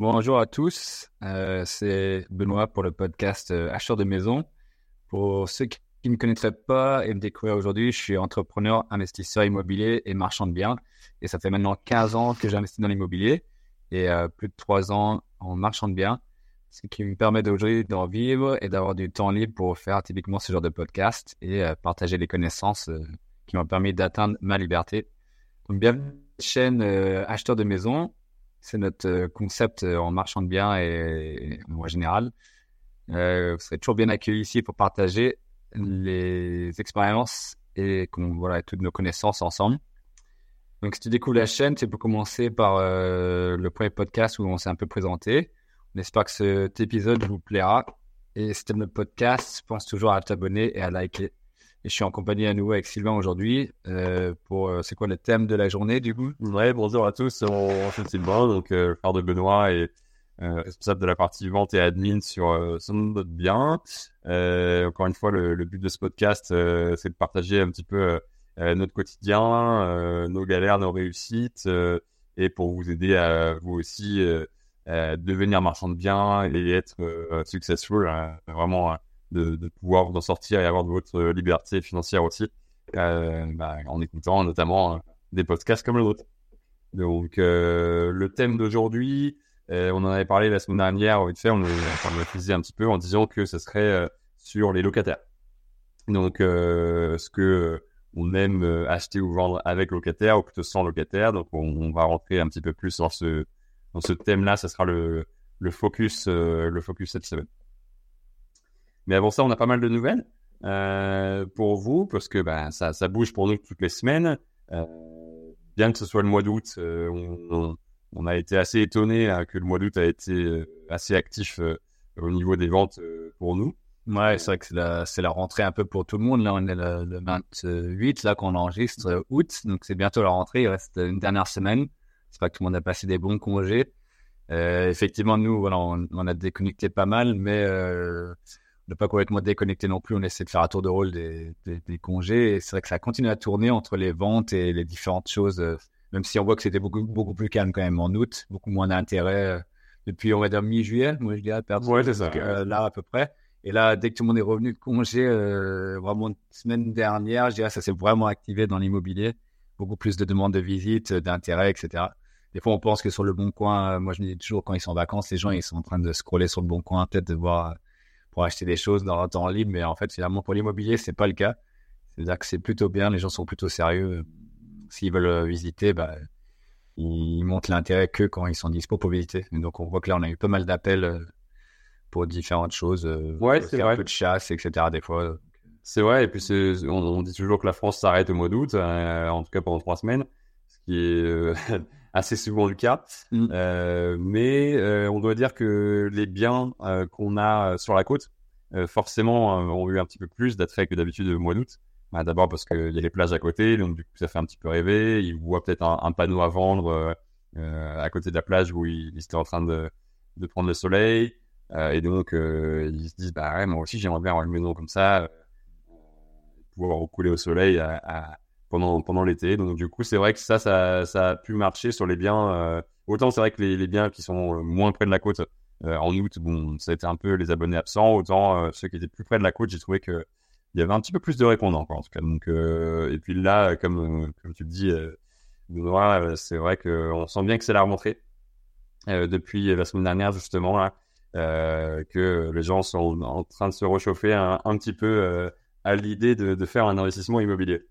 Bonjour à tous, euh, c'est Benoît pour le podcast euh, Acheteur de maison. Pour ceux qui ne me connaîtraient pas et me découvrir aujourd'hui, je suis entrepreneur, investisseur immobilier et marchand de biens. Et ça fait maintenant 15 ans que j'investis dans l'immobilier et euh, plus de 3 ans en marchand de biens, ce qui me permet d'aujourd'hui d'en vivre et d'avoir du temps libre pour faire typiquement ce genre de podcast et euh, partager les connaissances qui m'ont permis d'atteindre ma liberté. Donc bienvenue à la chaîne Acheteur de maison c'est notre euh, concept euh, en marchand de biens et, en général. Euh, vous serez toujours bien accueillis ici pour partager les expériences et voilà, toutes nos connaissances ensemble. Donc, si tu découvres la chaîne, tu peux commencer par euh, le premier podcast où on s'est un peu présenté. On espère que cet épisode vous plaira. Et si tu aimes le podcast, pense toujours à t'abonner et à liker. Et je suis en compagnie à nouveau avec Sylvain aujourd'hui euh, pour euh, c'est quoi le thème de la journée du coup? Ouais, bonjour à tous, on suis Sylvain, donc euh, frère de Benoît et euh, responsable de la partie vente et admin sur, sur notre bien. Encore une fois, le, but de ce podcast, c'est de partager un petit peu notre quotidien, nos galères, nos réussites, et pour vous aider à vous aussi devenir marchand de biens et être successful, euh, vraiment de, pouvoir vous en sortir et avoir de votre liberté financière aussi, euh, bah, en écoutant notamment euh, des podcasts comme le nôtre. Donc, euh, le thème d'aujourd'hui, euh, on en avait parlé la semaine dernière, vite fait, on, enfin, on a précisé un petit peu en disant que ce serait euh, sur les locataires. Donc, euh, ce que euh, on aime euh, acheter ou vendre avec locataire ou plutôt sans locataire. Donc, on, on va rentrer un petit peu plus dans ce dans ce thème-là. Ça sera le le focus euh, le focus cette semaine. Mais avant ça, on a pas mal de nouvelles euh, pour vous parce que ben ça ça bouge pour nous toutes les semaines. Euh, bien que ce soit le mois d'août, euh, on, a été assez étonné hein, que le mois d'août a été assez actif au niveau des ventes pour nous. Ouais, c'est vrai que c'est la, la rentrée un peu pour tout le monde. Là, on est le, le 28, là, qu'on enregistre août. Donc, c'est bientôt la rentrée. Il reste une dernière semaine. C'est pas que tout le monde a passé des bons congés. Effectivement, nous, voilà, on, a déconnecté pas mal, mais n'a pas complètement déconnecté non plus. On essaie de faire un tour de rôle des, des, des congés. Et c'est vrai que ça continue à tourner entre les ventes et les différentes choses. euh, même si on voit que c'était beaucoup, beaucoup plus calme quand même en août, beaucoup moins d'intérêt euh, depuis, on va dire, mi-juillet, moi je dirais, perso. Ouais, c'est ça. Euh, là, à peu près. Et là, dès que tout le monde est revenu de congé, euh, vraiment semaine dernière, je dirais ça s'est vraiment activé dans l'immobilier. Beaucoup plus de demandes de visite, d'intérêt, etc. Des fois, on pense que sur le bon coin, moi je me dis toujours quand ils sont en vacances, les gens ils sont en train de scroller sur le bon coin, peut-être de voir pour acheter des choses dans leur temps libre, mais en fait, finalement, pour l'immobilier, c'est pas le cas. C'est-à-dire que c'est plutôt bien, les gens sont plutôt sérieux. S'ils veulent euh, visiter, bah, ils montrent l'intérêt que quand ils sont dispo pour visiter. Et donc, on voit que là, on a eu pas mal d'appels euh, pour différentes choses. euh, Ouais, c'est un vrai. peu de chasse, etc. Des fois. C'est vrai, et puis on, on dit toujours que la France s'arrête au mois d'août, euh, en tout cas pendant trois semaines, ce qui est euh, assez souvent le cas. Mm. Euh, mais euh, on doit dire que les biens euh, qu'on a sur la côte, forcément, ont eu un petit peu plus d'attrait que d'habitude au mois d'août. Bah, D'abord parce qu'il y a les plages à côté, donc du coup ça fait un petit peu rêver. Ils voient peut-être un, un panneau à vendre à côté de la plage où ils, étaient en train de, de prendre le soleil. Et donc ils se disent, bah ouais, moi aussi j'aimerais bien avoir une maison comme ça. pouvoir rouler au soleil à, à- pendant pendant l'été. Donc du coup, c'est vrai que ça, ça, ça a pu marcher sur les biens. euh, autant c'est vrai que les, biens qui sont euh, moins près de la côte euh, en août, bon, ça a été un peu les abonnés absents. Autant ceux qui étaient plus près de la côte, j'ai trouvé que il y avait un petit peu plus de répondants, quoi, en tout cas. Donc et puis là, comme comme tu le dis, Benoît, c'est vrai que on sent bien que c'est la euh, depuis la semaine dernière justement que les gens sont en train de se réchauffer un, petit peu à l'idée de faire un investissement immobilier.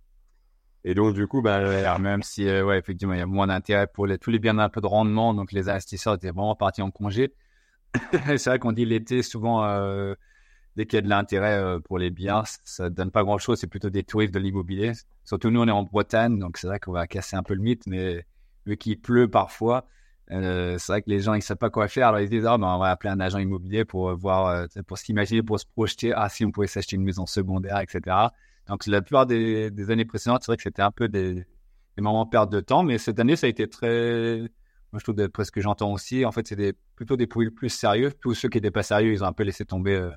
Et donc, du coup, bah, même si, euh, effectivement, il y a moins d'intérêt pour tous les biens d'un peu de rendement, donc les investisseurs étaient vraiment partis en congé. c'est vrai qu'on dit l'été, souvent, euh, dès qu'il y a de l'intérêt euh, pour les biens, ça donne pas grand-chose, c'est plutôt des touristes de l'immobilier. Surtout nous, on est en Bretagne, donc c'est vrai qu'on va casser un peu le mythe, mais vu qu'il pleut parfois, c'est vrai que les gens ils savent pas quoi faire, alors ils se disent ah ben on va appeler un agent immobilier pour voir, pour s'imaginer, pour se projeter, ah si on pouvait s'acheter une maison secondaire, etc. Donc la plupart des, des années précédentes, c'est vrai que c'était un peu des, des moments de perte de temps, mais cette année ça a été très, moi je trouve d'après ce que j'entends aussi, en fait c'est des, plutôt des profils plus sérieux. Tous ceux qui étaient pas sérieux, ils ont un peu laissé tomber euh,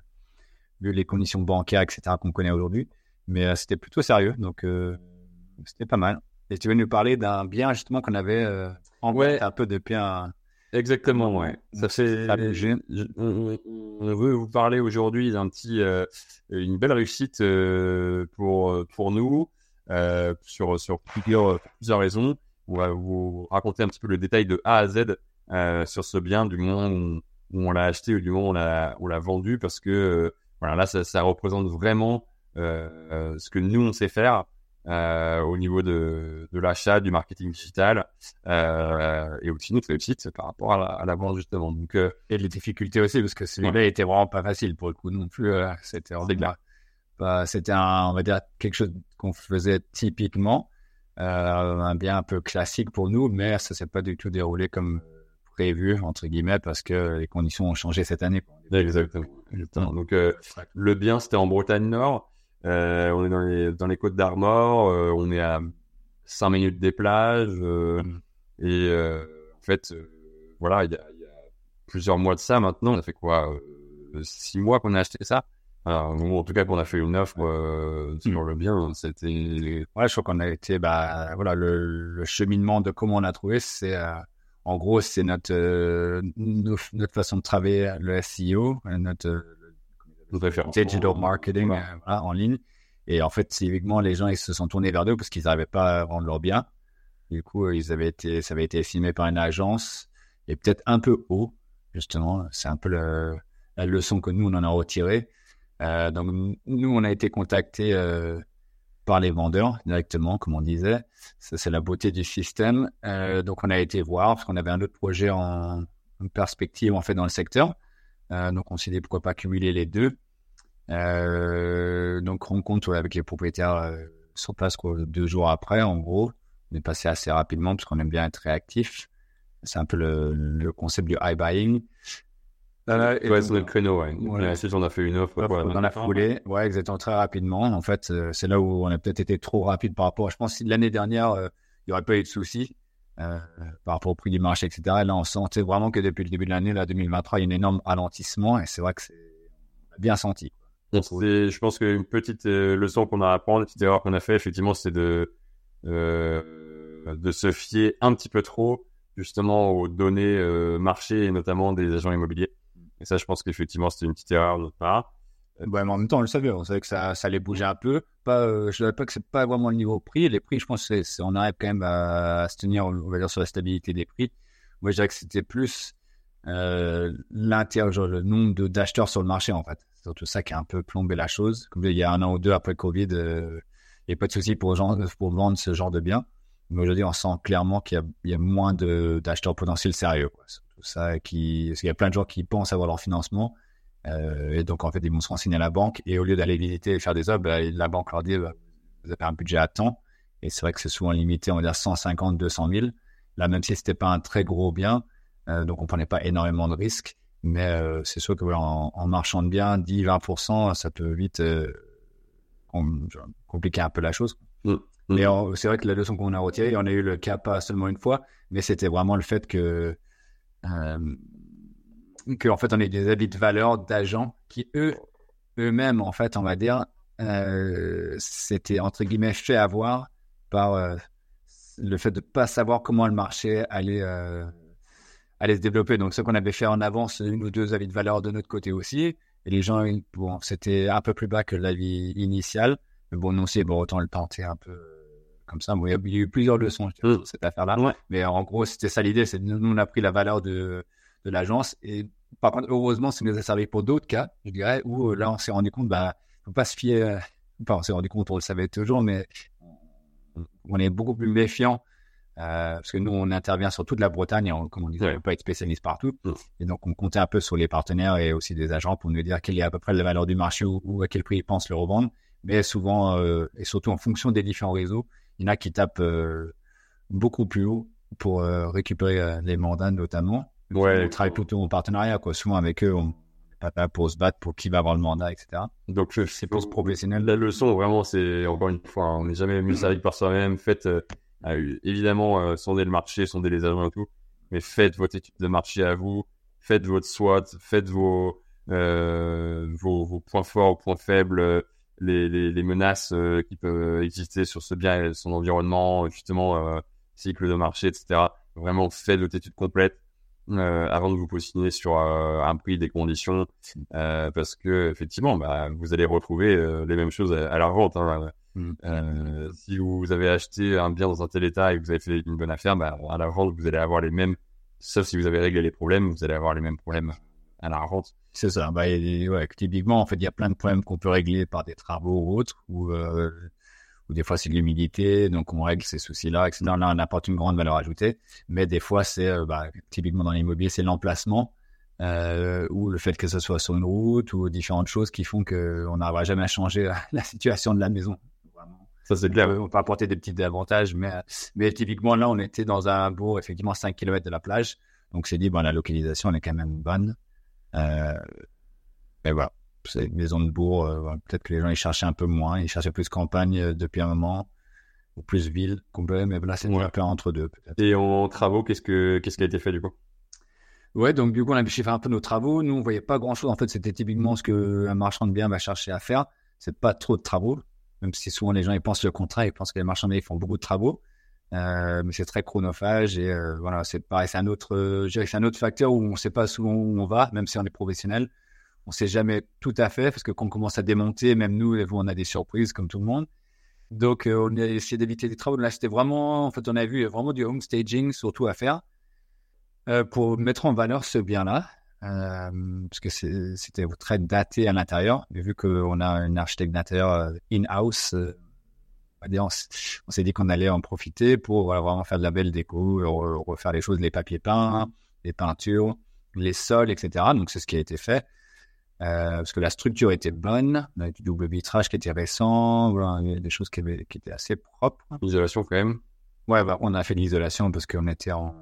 vu les conditions bancaires, etc. qu'on connaît aujourd'hui. Mais euh, c'était plutôt sérieux, donc euh, c'était pas mal. Et tu veux nous parler d'un bien justement qu'on avait en Ouais. un peu depuis un, Exactement, ouais. Ça fait. on veut vous parler aujourd'hui d'un petit, euh, une belle réussite euh, pour pour nous euh, sur sur plusieurs, plusieurs raisons. On va vous raconter un petit peu le détail de A à Z sur ce bien du moment où, on l'a acheté ou du moment où on l'a on l'a vendu parce que voilà là ça, ça représente vraiment ce que nous on sait faire euh, au niveau de, de l'achat, du marketing digital euh, et aussi notre réussite par rapport à la, à la vente justement. Donc, euh, et les difficultés aussi parce que celui-là était vraiment pas facile pour le coup non plus. C'était bah, c'était on va dire quelque chose qu'on faisait typiquement, un bien un peu classique pour nous, mais ça s'est pas du tout déroulé comme prévu entre guillemets parce que les conditions ont changé cette année. Exactement. Exactement. Donc le bien c'était en Bretagne Nord. Euh, on est dans les, dans les côtes d'Armor, euh, on est à 5 minutes des plages. Euh, mm. et en fait, voilà, il y a, y a, plusieurs mois de ça maintenant. On a fait quoi 6 mois qu'on a acheté ça? Alors, en tout cas, qu'on a fait une offre sur mm. le bien, c'était. Ouais, je crois qu'on a été, bah, voilà, le, le, cheminement de comment on a trouvé, c'est, en gros, c'est notre, euh, notre, façon de travailler le SEO, notre digital marketing euh, voilà, en ligne. Et en fait, typiquement, les gens ils se sont tournés vers nous parce qu'ils n'arrivaient pas à vendre leur bien. Du coup, euh, ils avaient été, ça avait été estimé par une agence et peut-être un peu haut, justement. C'est un peu le, la leçon que nous, on en a retiré. Euh, donc, nous, on a été contactés euh, par les vendeurs directement, comme on disait. Ça, c'est la beauté du système. Euh, donc, on a été voir parce qu'on avait un autre projet en, en perspective, en fait, dans le secteur. Euh, donc, on s'est dit pourquoi pas cumuler les deux. Euh, donc, rencontre avec les propriétaires euh, sur place quoi, deux jours après, en gros. On est passé assez rapidement parce qu'on aime bien être réactif. C'est un peu le, le concept du high buying. Euh, ouais, c'est le créneau, ouais. Voilà. on a fait une offre. Voilà, dans la foulée, ouais, exactement, très rapidement. En fait, euh, c'est là où on a peut-être été trop rapide par rapport. Je pense que l'année dernière, euh, il n'y aurait pas eu de soucis. Euh, par rapport au prix du marché, etc. Et là, on sentait vraiment que depuis le début de l'année, là, 2023, il y a un énorme ralentissement et c'est vrai que c'est bien senti. je pense qu'une petite euh, leçon qu'on a à apprendre, une petite erreur qu'on a fait, effectivement, c'est de, euh, de se fier un petit peu trop, justement, aux données marché et notamment des agents immobiliers. Et ça, je pense qu'effectivement, c'était une petite erreur de notre part. Ouais, mais en même temps, on le savait, on savait que ça, ça allait bouger un peu. Pas, euh, je ne pas que c'est pas vraiment le niveau prix. Les prix, je pense, c'est, arrive quand même à, se tenir, on va dire, sur la stabilité des prix. Moi, je dirais que c'était plus euh, le nombre d'acheteurs sur le marché, en fait. C'est surtout ça qui a un peu plombé la chose. Comme il y a un an ou deux après Covid, euh, il n'y a pas de souci pour, pour vendre ce genre de biens. Mais aujourd'hui, on sent clairement qu'il y a, y a moins d'acheteurs potentiels sérieux. Quoi. tout ça qui, parce y a plein de gens qui pensent avoir leur financement euh, et donc, en fait, ils vont se renseigner à la banque et au lieu d'aller visiter et faire des offres, bah, la banque leur dit bah, vous avez un budget à temps. Et c'est vrai que c'est souvent limité, on va dire 150, 200 000. Là, même si c'était pas un très gros bien, euh, donc on prenait pas énormément de risques. Mais euh, c'est sûr que voilà, en, en, marchand de biens, 10, 20%, ça peut vite compliquer un peu la chose. Mmh. Mais mmh. c'est vrai que la leçon qu'on a retirée, on a eu le cas pas seulement une fois, mais c'était vraiment le fait que euh, qu'en fait, on ait des avis de valeur d'agents qui, eux, eux-mêmes, en fait, on va dire, euh, c'était entre guillemets fait avoir par euh, le fait de pas savoir comment le marché allait, euh, allait se développer. Donc, ce qu'on avait fait en avance, une ou deux avis de valeur de notre côté aussi. Et les gens, bon, c'était un peu plus bas que l'avis initial. Mais bon, non, c'est bon, autant le tenter un peu comme ça. Bon, il, y a, eu plusieurs leçons sur mm. cette affaire-là. Mais en gros, c'était ça l'idée. C'est nous, on a pris la valeur de, de l'agence et par contre, heureusement, ça nous a servi pour d'autres cas, je dirais, où euh, là, on s'est rendu compte, bah, faut pas se fier, euh, enfin, on s'est rendu compte, on le savait toujours, mais on est beaucoup plus méfiant, euh, parce que nous, on intervient sur toute la Bretagne, et on, comme on disait, on peut pas être spécialiste partout. Mm. Et donc, on comptait un peu sur les partenaires et aussi des agents pour nous dire quelle est à peu près la valeur du marché ou, à quel prix ils pensent le revendre. Mais souvent, euh, et surtout en fonction des différents réseaux, il y en a qui tapent euh, beaucoup plus haut pour récupérer les mandats notamment. Ouais, on travaille plutôt en partenariat, quoi. Souvent avec eux, on n'est pas là pour se battre pour qui va avoir le mandat, etc. Donc c'est pour ce professionnel. La leçon, vraiment, c'est encore une fois, on n'est jamais mieux servi par soi-même. Faites euh, euh, évidemment euh, sonder le marché, sonder les agents et tout, mais faites votre étude de marché à vous, faites votre SWOT, faites vos vos, vos, points forts, points faibles. Les, les, les menaces qui peuvent exister sur ce bien et son environnement, justement, cycle de marché, etc. Vraiment, faites votre étude complète euh, avant de vous positionner sur euh, un prix, des conditions, euh, parce que effectivement, bah, vous allez retrouver les mêmes choses à, la vente. Hein. Mm. si vous avez acheté un bien dans un tel état et que vous avez fait une bonne affaire, bah, à la vente, vous allez avoir les mêmes, sauf si vous avez réglé les problèmes, vous allez avoir les mêmes problèmes à la vente. C'est ça. Bah, ouais, typiquement, en fait, il y a plein de problèmes qu'on peut régler par des travaux ou autres, ou ou des fois c'est l'humidité, donc on règle ces soucis-là, etc. Là, on apporte une grande valeur ajoutée, mais des fois c'est, euh, bah, typiquement dans l'immobilier, c'est l'emplacement euh, ou le fait que ce soit sur une route ou différentes choses qui font qu'on n'arrivera jamais à changer la situation de la maison. Ça, c'est clair. On peut apporter des petits avantages, mais, mais typiquement, là, on était dans un bourg, effectivement, 5 km de la plage. Donc, c'est dit, bon, la localisation, elle est quand même bonne. Euh, mais voilà c'est une maison de bourg. Euh, peut-être que les gens ils cherchaient un peu moins, ils cherchaient plus campagne euh, depuis un moment ou plus ville complet, mais là c'est un peu entre deux. Et en travaux, qu'est-ce que qu'est-ce qui a été fait du coup? Ouais, donc du coup on a fait un peu nos travaux. Nous on voyait pas grand chose. En fait, c'était typiquement ce qu'un marchand de biens va chercher à faire. C'est pas trop de travaux, même si souvent les gens ils pensent le contrat, ils pensent que les marchands de biens ils font beaucoup de travaux. Euh, mais c'est très chronophage et voilà, c'est pareil, c'est un autre, c'est un autre facteur où on sait pas souvent où on va, même si on est professionnel on sait jamais tout à fait parce que quand on commence à démonter, même nous, on a des surprises comme tout le monde. Donc, euh, on a essayé d'éviter des travaux. Là, c'était vraiment, en fait, on a vu vraiment du home staging surtout à faire euh, pour mettre en valeur ce bien-là. Euh, parce que c'était très daté à l'intérieur. Mais vu qu'on a un architecte d'intérieur in-house, on, s'est dit qu'on allait en profiter pour vraiment faire de la belle déco, refaire les choses, les papiers peints, les peintures, les sols, etc. Donc, c'est ce qui a été fait. Euh, parce que la structure était bonne, on avait du double vitrage qui était récent, voilà, il y avait des choses qui, qui étaient assez propres. L'isolation quand même Ouais, bah, on a fait l'isolation parce qu'on était en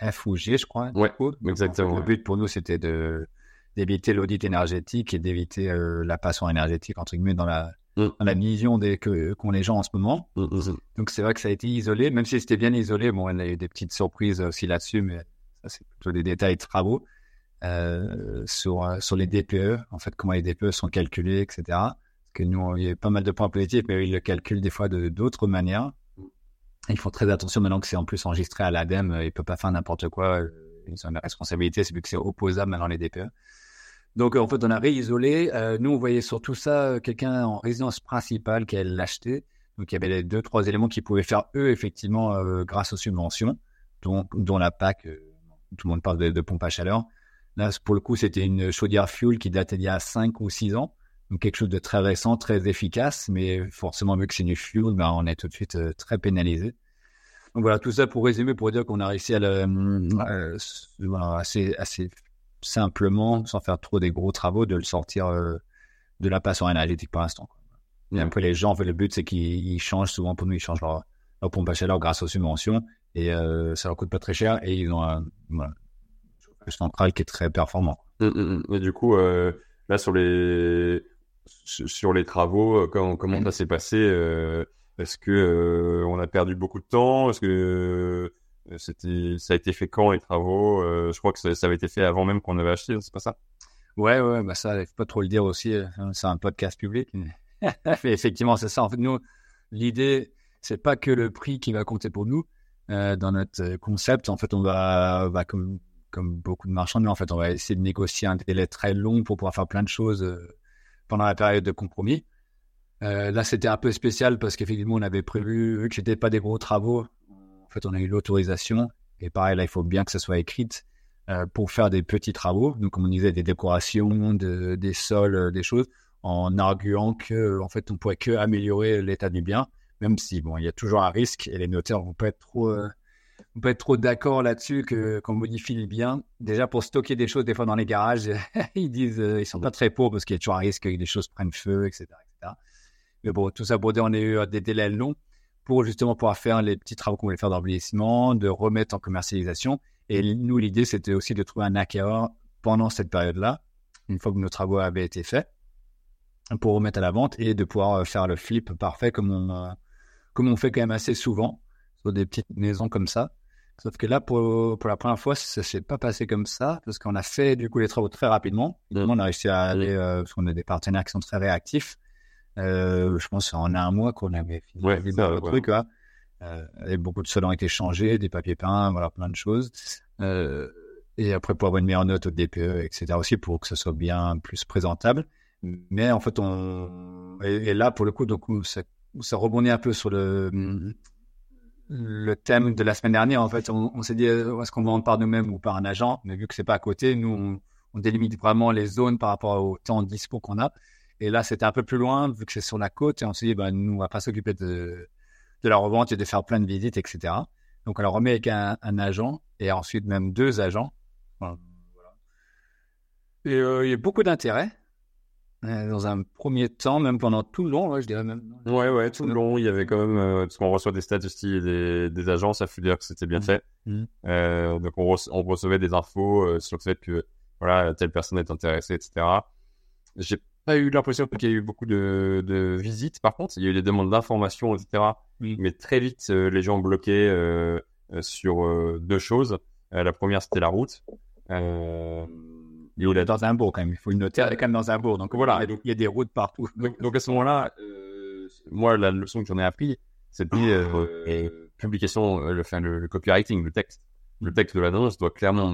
F ou G, je crois. Ouais, exactement. le but pour nous, c'était de d'éviter l'audit énergétique et d'éviter euh, la passion énergétique, entre guillemets, dans la, mm. dans la vision des, que, qu'ont les gens en ce moment. Mm, mm, Donc, c'est vrai que ça a été isolé, même si c'était bien isolé. Bon, on a eu des petites surprises aussi là-dessus, mais ça, c'est plutôt des détails de travaux. Euh, sur, euh, sur les DPE, en fait, comment les DPE sont calculés, etc. Parce que nous, il y a pas mal de points positifs, mais ils le calculent des fois de d'autres manières. Ils font très attention maintenant que c'est en plus enregistré à l'ADEME, ils ne peuvent pas faire n'importe quoi. Ils ont une responsabilité, c'est vu que c'est opposable maintenant les DPE. Donc, en fait, on a réisolé. Euh, nous, on voyait sur tout ça quelqu'un en résidence principale qui allait l'acheter. Donc, il y avait les deux, trois éléments qui pouvaient faire, eux, effectivement, grâce aux subventions, dont, dont la PAC, tout le monde parle de, de pompe à chaleur. Là, pour le coup, c'était une chaudière fuel qui datait d'il y a 5 ou 6 ans. Donc, quelque chose de très récent, très efficace, mais forcément, vu que c'est du fuel, ben, on est tout de suite euh, très pénalisé. Donc voilà, tout ça pour résumer, pour dire qu'on a réussi à le, euh, assez, assez simplement, sans faire trop des gros travaux, de le sortir euh, de la passion énergétique pour l'instant. Et un peu les gens, en fait, le but, c'est qu'ils changent souvent, pour nous, ils changent leur, pompe à chaleur grâce aux subventions et ça leur coûte pas très cher et ils ont un, central qui est très performant. Et hum, hum, hum. du coup, euh, là sur les sur les travaux, euh, comment, comment ça s'est passé euh, Est-ce que on a perdu beaucoup de temps? Est-ce que c'était ça a été fait quand les travaux? Je crois que ça, avait été fait avant même qu'on avait acheté, c'est pas ça? Ouais, ouais, bah ça, il faut pas trop le dire aussi. Hein, c'est un podcast public. effectivement, c'est ça. En fait, nous, l'idée, c'est pas que le prix qui va compter pour nous. dans notre concept, en fait, on va, va comme comme beaucoup de marchands, mais en fait, on va essayer de négocier un délai très long pour pouvoir faire plein de choses euh, pendant la période de compromis. Euh, là, c'était un peu spécial parce qu'effectivement, on avait prévu, vu que c'était pas des gros travaux, en fait, on a eu l'autorisation. Et pareil, là, il faut bien que ça soit écrite euh, pour faire des petits travaux. Donc, comme on disait, des décorations, de, des sols, des choses, en arguant que, en fait, on pourrait que améliorer l'état du bien, même si, bon, il y a toujours un risque et les notaires vont pas être trop on peut être trop d'accord là-dessus que qu'on modifie les biens. Déjà pour stocker des choses des fois dans les garages, ils disent euh, ils sont pas très pour parce qu'il y a toujours un risque que des choses prennent feu, etc., etc. Mais bon, tout ça pour dire on a eu des délais longs pour justement pouvoir faire les petits travaux qu'on voulait faire d'embellissement, de remettre en commercialisation. Et nous, l'idée, c'était aussi de trouver un acquéreur pendant cette période-là, une fois que nos travaux avaient été faits, pour remettre à la vente et de pouvoir euh, faire le flip parfait comme on, euh, comme on fait quand même assez souvent sur des petites maisons comme ça. Sauf que là, pour, pour la première fois, ça s'est pas passé comme ça, parce qu'on a fait du coup les travaux très rapidement. On a réussi à aller, euh, parce qu'on a des partenaires qui sont très réactifs. Euh, je pense en un mois qu'on avait fini ouais, le truc. Euh, et beaucoup de sols ont été changés, des papiers peints, voilà, plein de choses. Euh, et après pour avoir une meilleure note au DPE, etc. aussi pour que ça soit bien plus présentable. Mais en fait, on et, là pour le coup, donc ça, ça rebondit un peu sur le le thème de la semaine dernière. En fait, on, s'est dit est-ce qu'on vend par nous-mêmes ou par un agent, mais vu que c'est pas à côté, nous on, délimite vraiment les zones par rapport au temps dispo qu'on a. Et là, c'était un peu plus loin vu que c'est sur la côte et on s'est dit bah nous on va pas s'occuper de de la revente et de faire plein de visites, etc. Donc on la remet avec un, agent et ensuite même deux agents. Et euh, il y a beaucoup d'intérêt. Euh, dans un premier temps, même pendant tout le long, ouais, je dirais même. Ouais, ouais, tout le long, il y avait quand même, euh, parce qu'on reçoit des statistiques des, des agents, ça veut dire que c'était bien mmh. fait. Mmh. Euh, donc on, on, recevait des infos euh, sur le fait que voilà, telle personne est intéressée, etc. J'ai pas eu l'impression qu'il y a eu beaucoup de, de, visites, par contre, il y a eu des demandes d'informations, etc. Mais très vite, les gens bloquaient sur deux choses. la première, c'était la route. Euh, il est dans un bourg quand même. Il faut le noter, quand même dans un bourg. Donc voilà, il y a des routes partout. Donc, à ce moment-là, euh, moi, la leçon que j'en ai appris, c'était euh, euh, publication, le, enfin, le, copywriting, le texte. Le texte de l'annonce doit clairement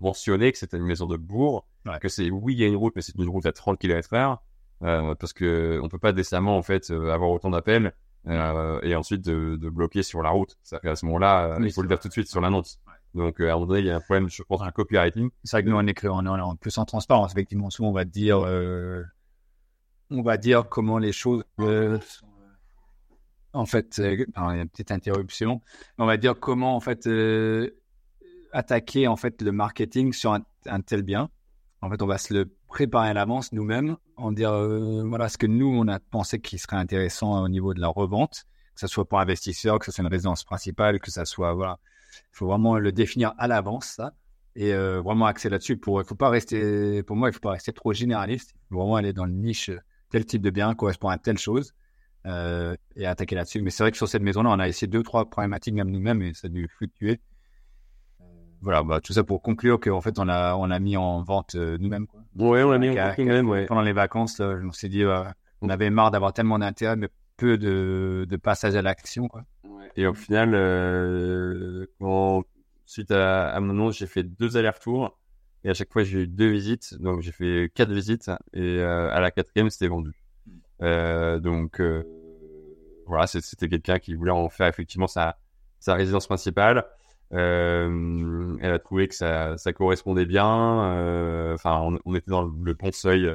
mentionner que c'est une maison de bourg, que c'est oui, il y a une route, mais c'est une route à 30 km/h, parce que on peut pas décemment en fait avoir autant d'appels et ensuite de, de, bloquer sur la route. C'est à ce moment-là, il faut le faire tout de suite sur l'annonce. Donc, euh, à un moment donné, il y a un problème, je pense, un copywriting. C'est vrai que nous, on écrit en, en, plus en transparence. Effectivement, souvent, on va dire, euh, on va dire comment les choses euh, en fait, il y a une petite interruption. On va dire comment, en fait, attaquer, en fait, le marketing sur un, tel bien. En fait, on va se le préparer à l'avance nous-mêmes, en dire, voilà, ce que nous, on a pensé qui serait intéressant au niveau de la revente, que ce soit pour investisseurs, que ce soit une résidence principale, que ce soit, il faut vraiment le définir à l'avance, ça, et euh, vraiment axer là-dessus. Pour, il faut pas rester, pour moi, il faut pas rester trop généraliste. Il faut vraiment aller dans le niche. Tel type de bien correspond à telle chose euh, et attaquer là-dessus. Mais c'est vrai que sur cette maison-là, on a essayé deux, trois problématiques même nous-mêmes et ça a dû fluctuer. Voilà, bah, tout ça pour conclure qu'en fait, on a, on a mis en vente euh, nous-mêmes. Ouais, on a mis en vente nous-mêmes, ouais. Pendant les vacances, là, me suis dit, on avait marre d'avoir tellement d'intérêt, mais peu de, de passage à l'action, quoi. Et au final, euh, suite à, à, mon annonce, j'ai fait deux allers-retours. Et à chaque fois, j'ai eu deux visites. Donc, j'ai fait quatre visites. Et euh, à la quatrième, c'était vendu. Euh, donc, voilà, c'était quelqu'un qui voulait en faire effectivement sa, sa résidence principale. Elle a trouvé que ça, ça correspondait bien. Enfin, on, on, était dans le bon seuil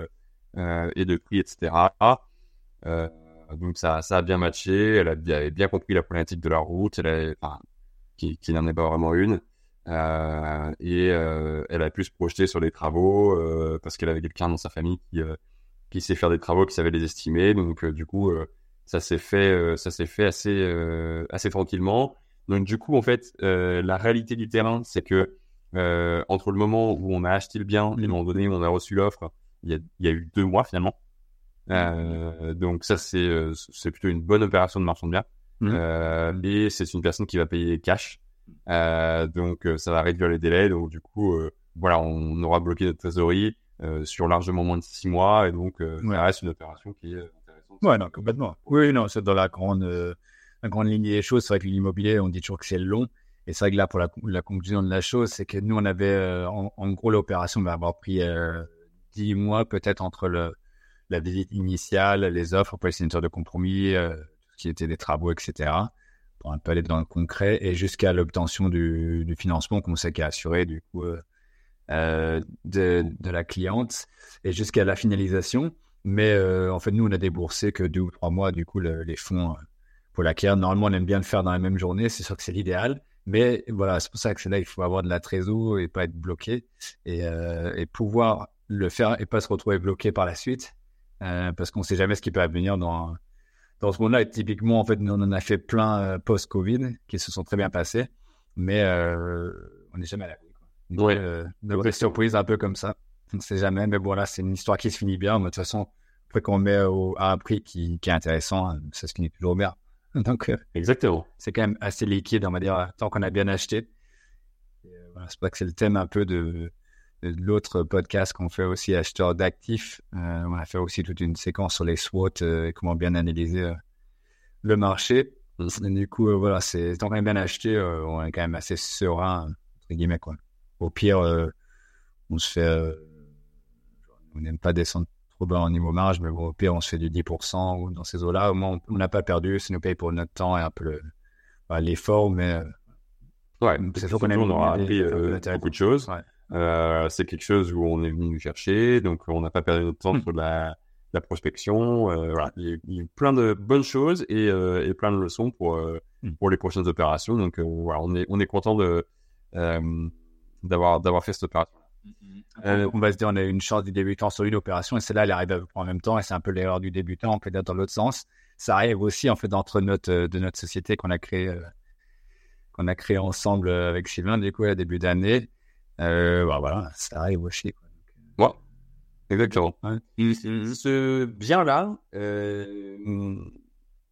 et de prix, etc. Euh, donc ça, ça a bien matché. Elle a bien, bien compris la problématique de la route, elle enfin, qui, qui n'en est pas vraiment une. Euh, et euh, elle a pu se projeter sur les travaux euh, parce qu'elle avait quelqu'un dans sa famille qui, qui sait faire des travaux, qui savait les estimer. Donc du coup, ça s'est fait, ça s'est fait assez, assez tranquillement. Donc du coup, en fait, la réalité du terrain, c'est que entre le moment où on a acheté le bien et le moment donné où on a reçu l'offre, il y a eu deux mois finalement. Euh, donc ça c'est euh, c'est plutôt une bonne opération de marchand de biens. Mmh. Euh, et c'est une personne qui va payer cash. Euh, donc euh, ça va réduire les délais. Donc du coup voilà on aura bloqué notre trésorerie sur largement moins de six mois et donc ça reste une opération qui est intéressante. Ouais non complètement. Oui non c'est dans la grande la grande ligne des choses. C'est vrai que l'immobilier on dit toujours que c'est long. Et c'est vrai que là, pour la, la, conclusion de la chose, c'est que nous, on avait, en, en, gros, l'opération va avoir pris dix mois peut-être entre le, la visite initiale, les offres pour les signatures de compromis, euh, ce qui était des travaux, etc. Pour un peu aller dans le concret et jusqu'à l'obtention du, financement qu'on sait qu'à assuré du coup euh, euh, de, la cliente et jusqu'à la finalisation. Mais en fait, nous, on a déboursé que deux ou trois mois du coup le, les fonds pour l'acquérir. Normalement, on aime bien le faire dans la même journée. C'est sûr que c'est l'idéal. Mais voilà, c'est pour ça que c'est là il faut avoir de la trésor et pas être bloqué et, et pouvoir le faire et pas se retrouver bloqué par la suite. Euh, parce qu'on sait jamais ce qui peut advenir dans dans ce monde-là. Et typiquement, en fait, nous, on en a fait plein euh, post-Covid qui se sont très bien passés, mais euh, on n'est jamais à l'abri. Euh, de surprises un peu comme ça. On ne sait jamais, mais bon, là, c'est une histoire qui se finit bien. Mais de toute façon, après qu'on met au, à un prix qui, qui est intéressant, ça se finit toujours bien. Donc, exactement. C'est quand même assez liquide, on va dire, tant qu'on a bien acheté. Voilà, c'est pas que c'est le thème un peu de l'autre podcast qu'on fait aussi, acheteur d'actifs. Euh, on a fait aussi toute une séquence sur les SWOT euh, et comment bien analyser euh, le marché. Mm. du coup, voilà, c'est tant qu'on est bien acheté, on est quand même assez serein, entre guillemets, quoi. Au pire, on se fait, on n'aime pas descendre trop bas au niveau marge, mais bon, au pire, on se fait du 10% ou dans ces eaux-là. Au moins, on n'a pas perdu, ça nous paye pour notre temps et un peu l'effort, mais Ouais, c'est sûr qu'on on aura appris beaucoup de choses. Euh, c'est quelque chose où on est venu nous chercher, donc on n'a pas perdu notre temps hmm. sur la, la prospection. Euh, voilà, il y, a, plein de bonnes choses et, euh, et plein de leçons pour hmm. pour les prochaines opérations. Donc voilà, on est on est content de d'avoir d'avoir fait cette opération. on va se dire, on a une chance du débutant sur une opération et celle-là, elle arrive en même temps et c'est un peu l'erreur du débutant, on peut dire dans l'autre sens. Ça arrive aussi en fait entre notre de notre société qu'on a créée qu'on a créé ensemble avec Sylvain du coup à début d'année. Euh, bah voilà, ça arrive. Quoi. ouais, exactement. Ce bien-là, euh,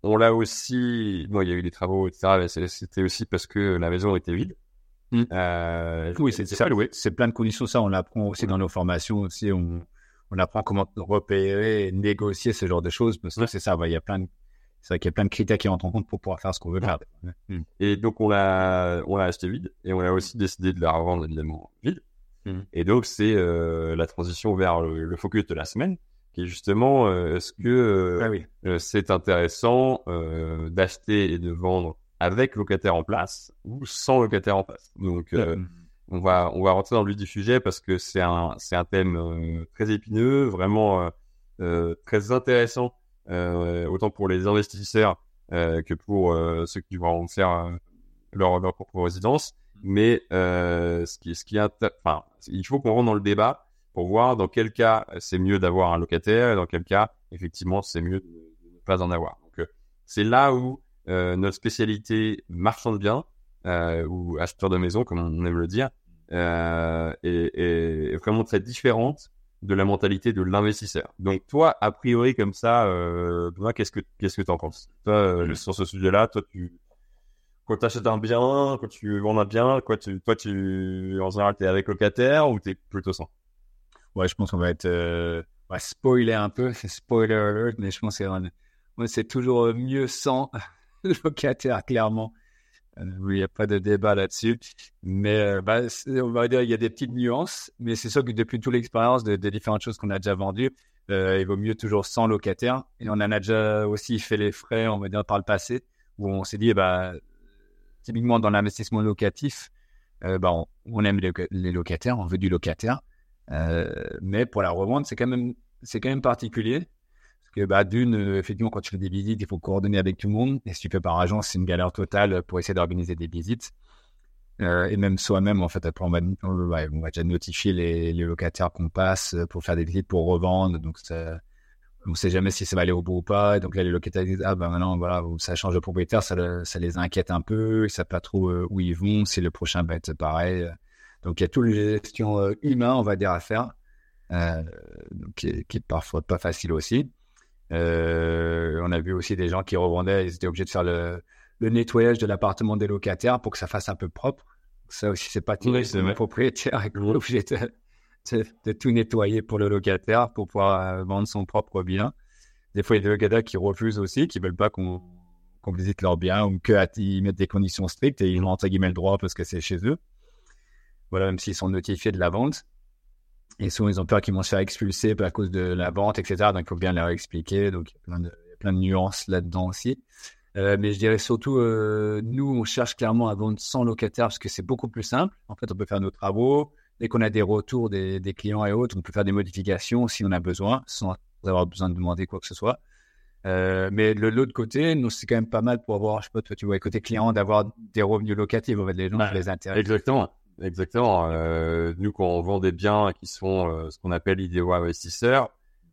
on l'a aussi. Bon, il y a eu des travaux, etc. C'était aussi parce que la maison était vide. Euh, oui, c'est ça. Oui. C'est plein de conditions. Ça, on l'apprend aussi dans nos formations. Aussi, on, on apprend comment repérer, négocier ce genre de choses. Parce que c'est ça. il y a plein de c'est vrai qu'il y a plein de critères qui rentrent en compte pour pouvoir faire ce qu'on veut faire. Hmm. Et donc, on l'a, on l'a acheté vide et on a aussi décidé de la revendre évidemment vide. Hmm. Et donc, c'est euh, la transition vers le, focus de la semaine, qui est justement euh, est-ce que euh, ah oui. c'est intéressant d'acheter et de vendre avec locataire en place ou sans locataire en place? Donc, on va on va rentrer dans le vif du sujet parce que c'est un c'est un thème très épineux, vraiment très intéressant euh, autant pour les investisseurs euh, que pour euh, ceux qui vont faire leur, leur propre résidence. Mm. Mais ce qui, ce qui enfin, il faut qu'on rentre dans le débat pour voir dans quel cas c'est mieux d'avoir un locataire et dans quel cas effectivement c'est mieux de, ne pas en avoir. Donc c'est là où notre spécialité marchand de biens ou acheteur de maison comme on aime le dire est, est, vraiment très différente de la mentalité de l'investisseur. Donc toi, a priori comme ça, euh, qu'est-ce que qu'est-ce que t'en penses? Toi, euh, sur ce sujet-là, toi, tu quand t'achètes un bien, quand tu vends un bien, quoi, tu, toi, tu en général, t'es avec locataire ou t'es plutôt sans? Ouais, je pense qu'on va être euh, spoiler un peu, c'est spoiler alert, mais je pense que c'est toujours mieux sans locataire, clairement. Euh, il n'y a pas de débat là-dessus. Mais euh, bah, on va dire il y a des petites nuances. Mais c'est sûr que depuis toute l'expérience des différentes choses qu'on a déjà vendues, euh, il vaut mieux toujours sans locataire. Et on en a déjà aussi fait les frais, on va dire, par le passé, où on s'est dit, bah, typiquement dans l'investissement locatif, bah, on, aime les, locataires, on veut du locataire. mais pour la revente, c'est quand c'est quand même particulier bah, d'une, euh, effectivement, quand tu fais des visites, il faut coordonner avec tout le monde. Et si tu fais par agence, c'est une galère totale pour essayer d'organiser des visites. Euh, et même soi-même, en fait, après, on va, déjà notifier les, locataires qu'on passe pour faire des visites pour revendre. Donc, on ne sait jamais si ça va aller au bout ou pas. Et donc là, les locataires disent, ah ben maintenant, voilà, ça change de propriétaire, ça, les inquiète un peu. Ils ne savent pas trop euh, où ils vont, si le prochain va être pareil. Donc, il y a toute les gestions humaines, on va dire, à faire, euh, qui, qui est parfois pas facile aussi. Euh, on a vu aussi des gens qui revendaient, ils étaient obligés de faire le, nettoyage de l'appartement des locataires pour que ça fasse un peu propre. Ça aussi, c'est pas. Oui, le propriétaire est obligé de, tout nettoyer pour le locataire pour pouvoir euh, vendre son propre bien. Des fois, il y a des locataires qui refusent aussi, qui veulent pas qu'on visite leur bien ou qu'ils mettent des conditions strictes et ils ont entre guillemets le droit parce que c'est chez eux. Voilà, même s'ils sont notifiés de la vente. Et souvent, ils ont peur qu'ils vont se faire expulser à cause de la vente, etc. Donc, il faut bien leur expliquer. Donc, il y a plein de, plein de nuances là-dedans aussi. Euh, mais je dirais surtout, euh, nous, on cherche clairement à vendre sans locataire parce que c'est beaucoup plus simple. En fait, on peut faire nos travaux. Dès qu'on a des retours des, des, clients et autres, on peut faire des modifications si on a besoin, sans avoir besoin de demander quoi que ce soit. Euh, mais de l'autre côté, nous, c'est quand même pas mal pour avoir, je sais pas, toi, tu vois, côté client, d'avoir des revenus locatifs. En fait, les gens, les intéresse. Exactement. Exactement. Euh, nous, quand on vend des biens qui sont euh, ce qu'on appelle idéaux investisseurs,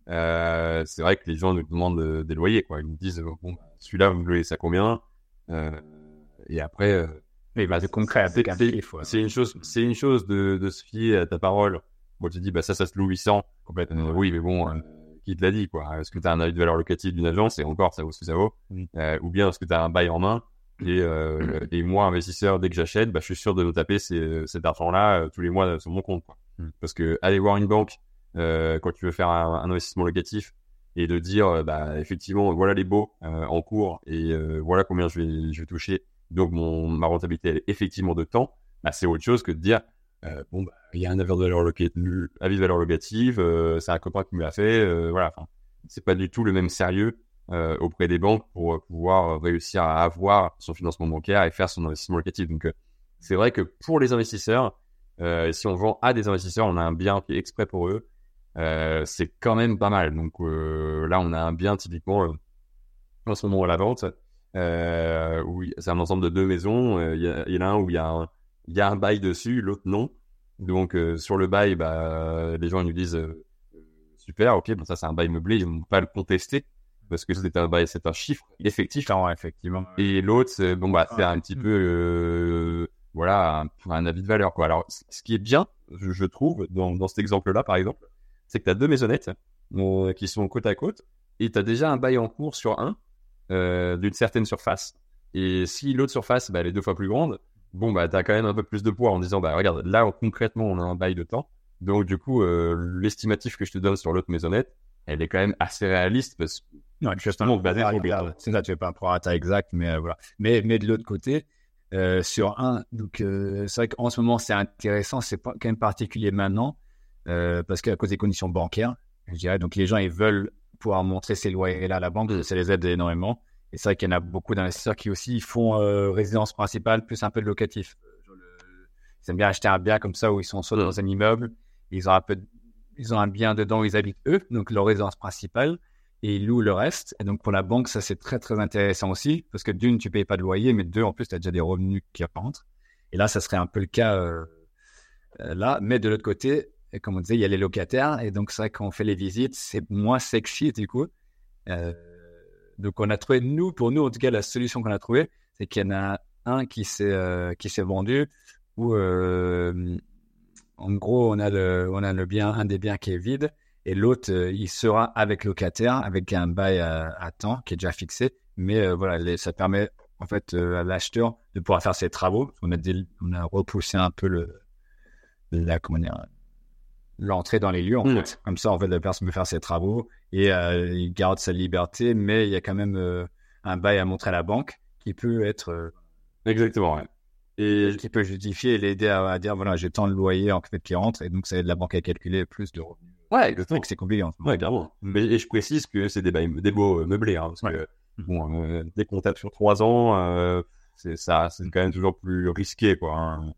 euh, c'est vrai que les gens nous demandent des loyers. Quoi. Ils nous disent bon, bah, celui-là, vous me louez ça combien? Euh, Et après, oui, bah, c'est concret. C'est une chose, c'est une chose de, de, se fier à ta parole. Moi, tu dis bah ça, ça se loue 800. Complètement. oui, mais bon, qui te l'a dit quoi? Est-ce que tu as un avis de valeur locative d'une agence? Et encore, ça vaut ce que ça vaut Ou bien est-ce que tu as un bail en main? Et, euh, et moi, investisseur, dès que j'achète, bah, je suis sûr de nous taper ces, cet argent-là euh, tous les mois sur mon compte. Quoi. Hmm. Parce que aller voir une banque euh, quand tu veux faire un, investissement locatif et de dire, euh, bah, effectivement, voilà les baux euh, en cours et voilà combien je vais, je vais toucher. Donc mon, ma rentabilité elle est effectivement de temps. Bah, c'est autre chose que de dire, euh, bon, bah, il y a un avis de valeur, locative, avis de valeur locative, euh, c'est un copain qui me l'a fait, euh, voilà. Enfin, c'est pas du tout le même sérieux euh, auprès des banques pour pouvoir réussir à avoir son financement bancaire et faire son investissement locatif. Donc, c'est vrai que pour les investisseurs, si on vend à des investisseurs, on a un bien qui est exprès pour eux. c'est quand même pas mal. Donc là, on a un bien typiquement en ce moment à la vente. où c'est un ensemble de deux maisons. Il y, en a un où il y a un, bail dessus, l'autre non. Donc euh, sur le bail, bah, les gens nous disent euh, super, ok, bon ça c'est un bail meublé, ils vont pas le contester parce que c'est un c'est un chiffre effectif. effectivement. Et l'autre, c'est bon bah c'est un petit peu euh, voilà un, un, avis de valeur quoi. Alors ce qui est bien, je, je trouve dans, dans cet exemple-là par exemple, c'est que tu as deux maisonnettes qui sont côte à côte et tu as déjà un bail en cours sur un d'une certaine surface. Et si l'autre surface, bah, elle est deux fois plus grande, bon, bah, t'as quand même un peu plus de poids en disant, bah, regarde, là, concrètement, on a un bail de temps. Donc, du coup, euh, l'estimatif que je te donne sur l'autre maisonnette, elle est quand même assez réaliste parce que. Non, justement, c'est ça, tu fais pas un prorata exact, mais euh, voilà. Mais, mais de l'autre côté, euh, sur un, donc, euh, c'est vrai qu'en ce moment, c'est intéressant, c'est pas, quand même particulier maintenant, parce qu'à cause des conditions bancaires, je dirais, donc les gens, ils veulent pouvoir montrer ces loyers-là à la banque, ça les aide énormément. Et c'est vrai qu'il y en a beaucoup d'investisseurs qui aussi font résidence principale plus un peu de locatif. Ils aiment bien acheter un bien comme ça où ils sont soit dans un immeuble, ils ont un peu, ils ont un bien dedans où ils habitent eux, donc leur résidence principale, et ils louent le reste. Et donc pour la banque, ça c'est très très intéressant aussi, parce que d'une, tu payes pas de loyer, mais deux, en plus, tu as déjà des revenus qui rentrent. Et là, ça serait un peu le cas euh, euh là. Mais de l'autre côté, comme on disait, il y a les locataires, et donc c'est vrai qu'on fait les visites, c'est moins sexy du coup. Euh, donc on a trouvé, nous, pour nous en tout cas, la solution qu'on a trouvée, c'est qu'il y en a un qui s'est vendu où en gros on a le on a le bien un des biens qui est vide et l'autre euh, il sera avec locataire avec un bail à, temps qui est déjà fixé mais voilà ça permet en fait à l'acheteur de pouvoir faire ses travaux on a on a repoussé un peu le la comment dire l'entrée dans les lieux en fait comme ça en fait la personne peut faire ses travaux et euh, il garde sa liberté, mais il y a quand même euh, un bail à montrer à la banque qui peut être euh, exactement ouais. et qui peut justifier et l'aider à, dire voilà j'ai tant de loyer en fait qui rentre et donc ça aide la banque à calculer plus de revenus. Ouais, exactement. C'est compliqué. Ouais, clairement. Mais et je précise que c'est des des beaux meublés, hein, parce que bon, dès qu'on tape sur trois ans, c'est ça, c'est quand même toujours plus risqué, quoi. Hein.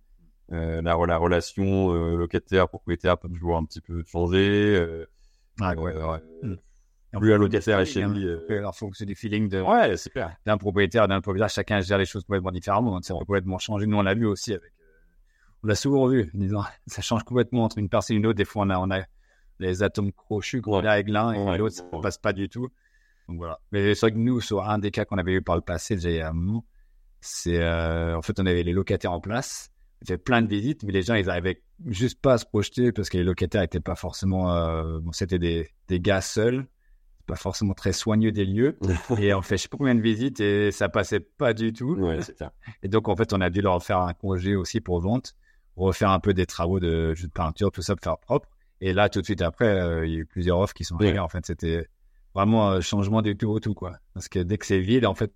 Euh, la, la, relation euh, locataire-propriétaire peut toujours un petit peu changer. ah, ouais. Mm plus à locataire et chez lui. Euh... Alors, faut que c'est du feeling de, ouais, d'un propriétaire, d'un propriétaire. Chacun gère les choses complètement différemment. Donc, c'est complètement changé. Nous, on l'a vu aussi avec, euh... on l'a souvent vu. Disons, ça change complètement entre une personne et une autre. Des fois, on a, on a les atomes crochus qu'on ouais. a avec l'un et ouais, l'autre, ça ne passe pas du tout. Donc voilà. Mais c'est vrai que nous, sur un des cas qu'on avait eu par le passé, déjà il y a un moment, c'est, euh, en fait, on avait les locataires en place. On fait plein de visites, mais les gens, ils arrivaient juste pas à se projeter parce que les locataires étaient pas forcément, euh, bon, c'était des, des gars seuls pas forcément très soigneux des lieux. et on fait je sais pas combien de visites et ça passait pas du tout. Ouais, c'est ça. Et donc, en fait, on a dû leur faire un congé aussi pour vente, refaire un peu des travaux de, de peinture, tout ça pour faire propre. Et là, tout de suite après, euh, il y a eu plusieurs offres qui sont arrivées. En fait, c'était vraiment un changement du tout au tout, quoi. Parce que dès que c'est vide, en fait,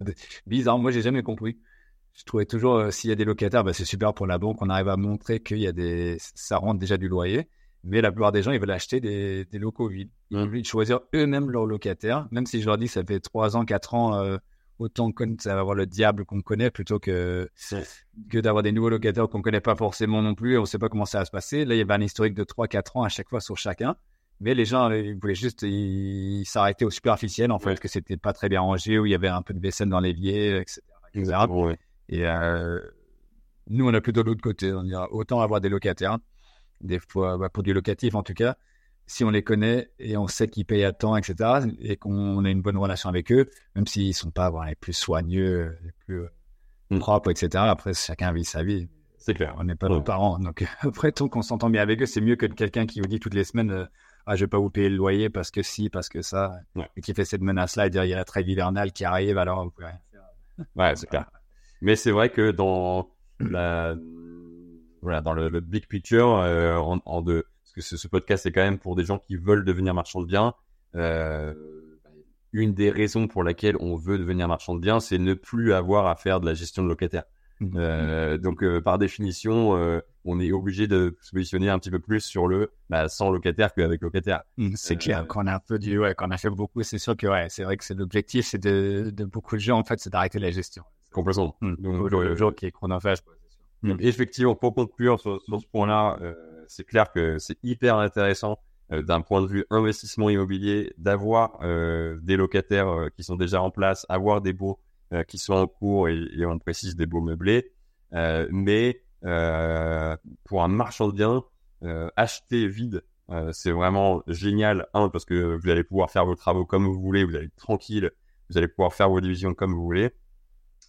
bizarre, moi, j'ai jamais compris. Je trouvais toujours, euh, s'il y a des locataires, bah, c'est super pour la banque. On arrive à montrer qu'il y a des, ça rentre déjà du loyer. Mais la plupart des gens, ils veulent acheter des, des locaux vides. Ils veulent choisir eux-mêmes leurs locataires, même si je leur dis que ça fait trois ans, quatre ans, euh, autant que ça va avoir le diable qu'on connaît plutôt que, que d'avoir des nouveaux locataires qu'on connaît pas forcément non plus et on sait pas comment ça va se passer. Là, il y avait un historique de trois, quatre ans à chaque fois sur chacun. Mais les gens, ils voulaient juste s'arrêter au superficiel, en fait, que c'était pas très bien rangé, où il y avait un peu de vaisselle dans l'évier, etc. etc. Ouais. Et euh, nous, on a plutôt l'autre côté. On dira autant avoir des locataires des fois bah, pour du locatif en tout cas, si on les connaît et on sait qu'ils payent à temps, etc., et qu'on a une bonne relation avec eux, même s'ils sont pas voilà, les plus soigneux, les plus mm. propres, etc., après chacun vit sa vie. C'est clair. On n'est pas nos parents. Donc après, tant qu'on s'entend bien avec eux, c'est mieux que quelqu'un qui vous dit toutes les semaines euh, Ah, je vais pas vous payer le loyer parce que si, parce que ça, ouais. et qui fait cette menace-là et dire il y a la trêve hivernale qui arrive, alors vous pouvez rien faire. Ouais, c'est clair. Mais c'est vrai que dans la voilà, dans le, le big picture, euh, en, en de, que ce, ce, podcast est quand même pour des gens qui veulent devenir marchand de biens. Euh, une des raisons pour laquelle on veut devenir marchand de biens, c'est ne plus avoir à faire de la gestion de locataires. Mmh. Euh, donc, euh, par définition, euh, on est obligé de se positionner un petit peu plus sur le bah, sans locataire qu'avec locataire. Mmh, c'est clair. Quand on a un peu du, ouais, quand on a fait beaucoup, c'est sûr que ouais, c'est vrai que c'est l'objectif, c'est de, de beaucoup de gens en fait, c'est d'arrêter la gestion. Complètement. Mmh. Donc, le, jour qui est chronophage. Effectivement, pour conclure sur, sur ce point-là, euh, c'est clair que c'est hyper intéressant euh, d'un point de vue investissement immobilier d'avoir euh, des locataires euh, qui sont déjà en place, avoir des baux qui sont en cours et, on précise des baux meublés, mais pour un marchand de biens, acheter vide, c'est vraiment génial. Un, parce que vous allez pouvoir faire vos travaux comme vous voulez, vous allez être tranquille, vous allez pouvoir faire vos divisions comme vous voulez.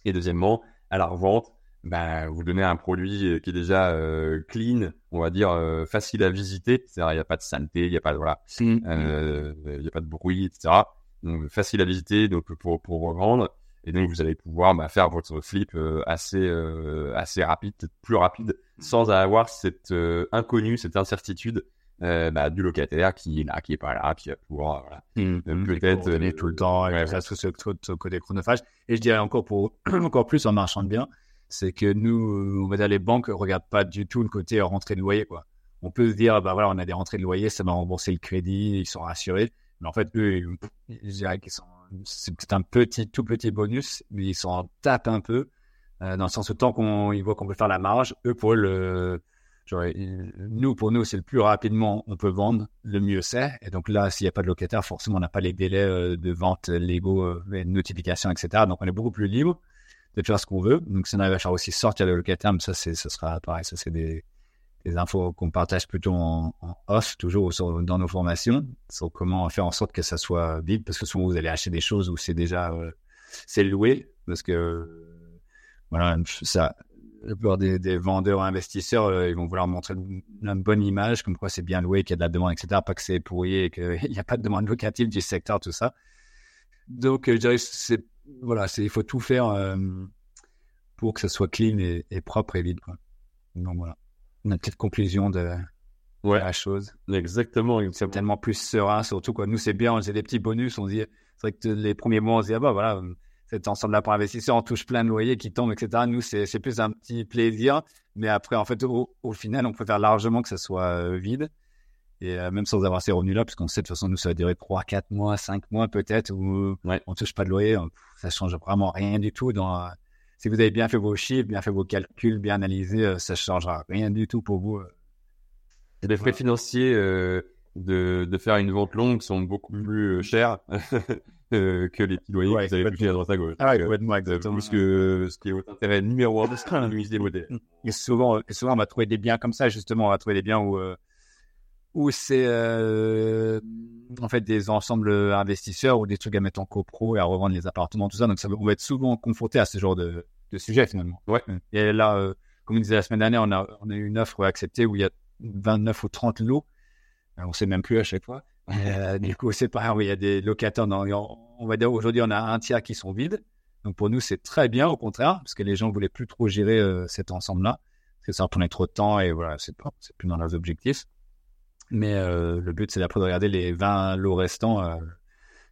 Et deuxièmement, à la revente, bah, vous donnez un produit qui est déjà euh, clean, on va dire euh, facile à visiter. C'est-à-dire, il n'y a pas de saleté, il n'y a pas de voilà, mmh. euh, il y a pas de bruit, etc. Donc facile à visiter, donc pour pour revendre. Et donc, vous allez pouvoir bah, faire votre flip euh, assez, euh, assez rapide, plus rapide, sans avoir cette euh, inconnue, cette incertitude bah, du locataire qui est là, qui est pas là, qui va pouvoir voilà, mmh, peut-être tout le temps, ouais, ça, tout ce, tout ce côté chronophage. Et je dirais encore pour encore plus en marchand de biens, c'est que nous, on va dire les banques regardent pas du tout le côté rentrée de loyer, quoi. On peut se dire, bah voilà, on a des rentrées de loyer, ça va rembourser le crédit, ils sont rassurés. Mais en fait, eux, je dirais qu'ils sont c'est peut-être un petit, tout petit bonus, mais ils s'en tapent un peu, euh, dans le sens où tant qu'on voit qu'on peut faire la marge, eux pour le, nous pour nous c'est le plus rapidement on peut vendre, le mieux c'est. Et donc là, s'il n'y a pas de locataire, forcément on n'a pas les délais euh, de vente légaux, euh, notifications, etc. Donc on est beaucoup plus libre de faire ce qu'on veut. Donc si on arrive à faire aussi sortir le locataire, mais ça c'est, ce sera pareil, ça c'est des infos qu'on partage plutôt en, off, toujours dans nos formations, sur comment faire en sorte que ça soit vide, parce que souvent vous allez acheter des choses où c'est déjà euh, c'est loué, parce que voilà, ça, la plupart des, vendeurs investisseurs, euh, ils vont vouloir montrer une bonne image, comme quoi c'est bien loué, qu'il y a de la demande, etc. Pas que c'est pourri et qu'il n'y a pas de demande locative du secteur, tout ça. Donc, euh, je dirais, c'est voilà, c'est il faut tout faire euh, pour que ça soit clean et, et propre et vide. Quoi. Donc voilà une petite conclusion de, ouais. la chose. Exactement. C'est tellement plus serein, surtout quoi. Nous, c'est bien, on faisait des petits bonus. On dit, c'est vrai que les premiers mois, on se dit, ah bah voilà, cet ensemble-là pour investisseur, on touche plein de loyers qui tombent, etc. Nous, c'est plus un petit plaisir. Mais après, en fait, au, au final, on préfère largement que ça soit euh, vide. Et euh, même sans avoir ces revenus-là, parce qu'on sait de toute façon, nous, ça va durer 3, 4 mois, 5 mois peut-être, où ouais. on touche pas de loyer. Ça change vraiment rien du tout dans si vous avez bien fait vos chiffres, bien fait vos calculs, bien analysé, euh, ça ne changera rien du tout pour vous. Euh. Les frais financiers euh, de, de, faire une vente longue sont beaucoup plus euh, chers euh, que les petits loyers ouais, que vous avez toucher à droite à gauche. Ah ouais, exactement. Plus que ce qui est votre intérêt numéro un de ce des modèles. Et souvent, souvent, on va trouver des biens comme ça, justement, on va trouver des biens où, euh, où c'est euh, en fait des ensembles investisseurs ou des trucs à mettre en copro et à revendre les appartements, tout ça. Donc, ça, on va être souvent confronté à ce genre de, de sujet finalement. Ouais. Et là, euh, comme on disait la semaine dernière, on a, on a eu une offre acceptée où il y a 29 ou 30 lots. Alors, on sait même plus à chaque fois. Euh, du coup, c'est pareil, il y a des locataires. Dans, on va dire aujourd'hui, on a un tiers qui sont vides. Donc pour nous, c'est très bien, au contraire, parce que les gens voulaient plus trop gérer euh, cet ensemble-là, parce que ça prenait trop de temps et voilà, c'est pas, c'est plus dans leurs objectifs. Mais euh, le but, c'est d'après de regarder les 20 lots restants. Euh,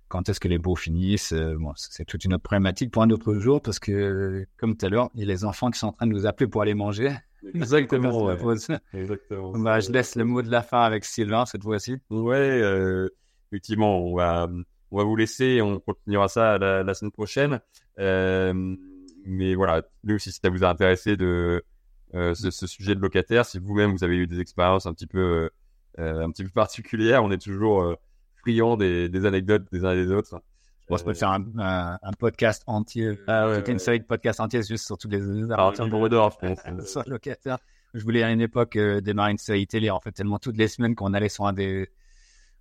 quand est-ce que les baux finissent euh, Bon, c'est toute une autre problématique pour un autre jour parce que, comme tout à l'heure, il y a les enfants qui sont en train de nous appeler pour aller manger. Exactement. ouais. Exactement. Bah, je laisse le mot de la fin avec Sylvain cette fois-ci. Ouais, euh, effectivement, on va, on va vous laisser et on continuera ça la, la semaine prochaine. Euh, mais voilà, nous aussi, si ça vous a intéressé de euh, ce, ce, sujet de locataire, si vous-même vous avez eu des expériences un petit peu un petit peu particulière. On est toujours euh, friand des, des, anecdotes des uns et des autres. On se peut faire un, un, un, podcast entier, ah ouais, une ouais. série de podcasts entiers juste sur tous les Alors, tiens, pour Redor, je sur locataire. Je voulais à une époque euh, démarrer une série télé, en fait, tellement toutes les semaines qu'on allait sur un des,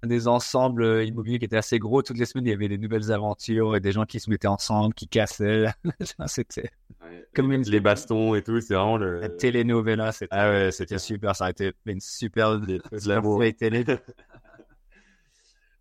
des ensembles immobiliers qui étaient assez gros. Toutes les semaines, il y avait des nouvelles aventures et des gens qui se mettaient ensemble, qui cassaient. c'était ouais, comme une... les bastons et tout. C'est vraiment le la telenovela. C'était ah ouais, c'était super. Ça a été une super, super télé.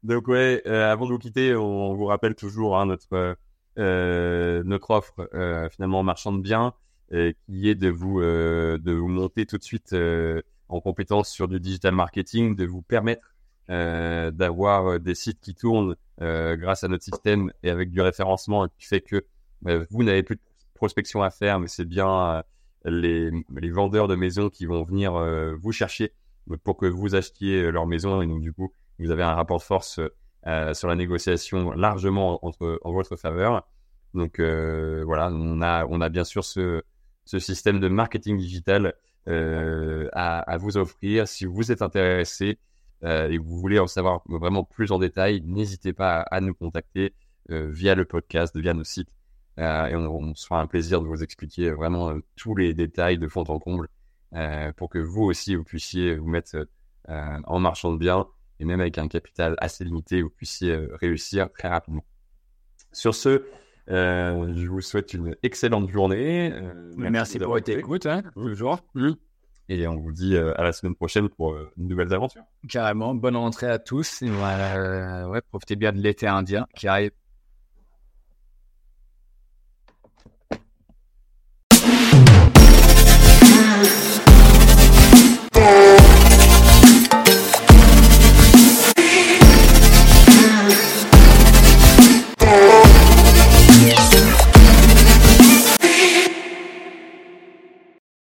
Donc ouais, euh, avant de vous quitter, on, on vous rappelle toujours hein, notre euh, notre offre euh, finalement marchand de biens, qui est de vous euh, de vous monter tout de suite euh, en compétence sur du digital marketing, de vous permettre euh, d'avoir des sites qui tournent euh, grâce à notre système et avec du référencement qui fait que euh, vous n'avez plus de prospection à faire, mais c'est bien les, les vendeurs de maisons qui vont venir vous chercher pour que vous achetiez leur maison. Et donc, du coup, vous avez un rapport de force sur la négociation largement entre, en votre faveur. Donc, voilà, on a, on a bien sûr ce, ce système de marketing digital euh, à, à, vous offrir. Si vous êtes intéressé euh, et que vous voulez en savoir vraiment plus en détail, n'hésitez pas à, nous contacter euh, via le podcast, via nos sites. Euh, et on, on, se fera un plaisir de vous expliquer vraiment tous les détails de fond en comble pour que vous aussi, vous puissiez vous mettre en marchand de biens et même avec un capital assez limité, vous puissiez réussir très rapidement. Sur ce, je vous souhaite une excellente journée. Euh, merci, pour votre écoute, hein, toujours. Mmh. Et on vous dit euh, à la semaine prochaine pour euh, de nouvelles aventures. Carrément, bonne rentrée à tous. Et voilà, euh, ouais, profitez bien de l'été indien qui arrive.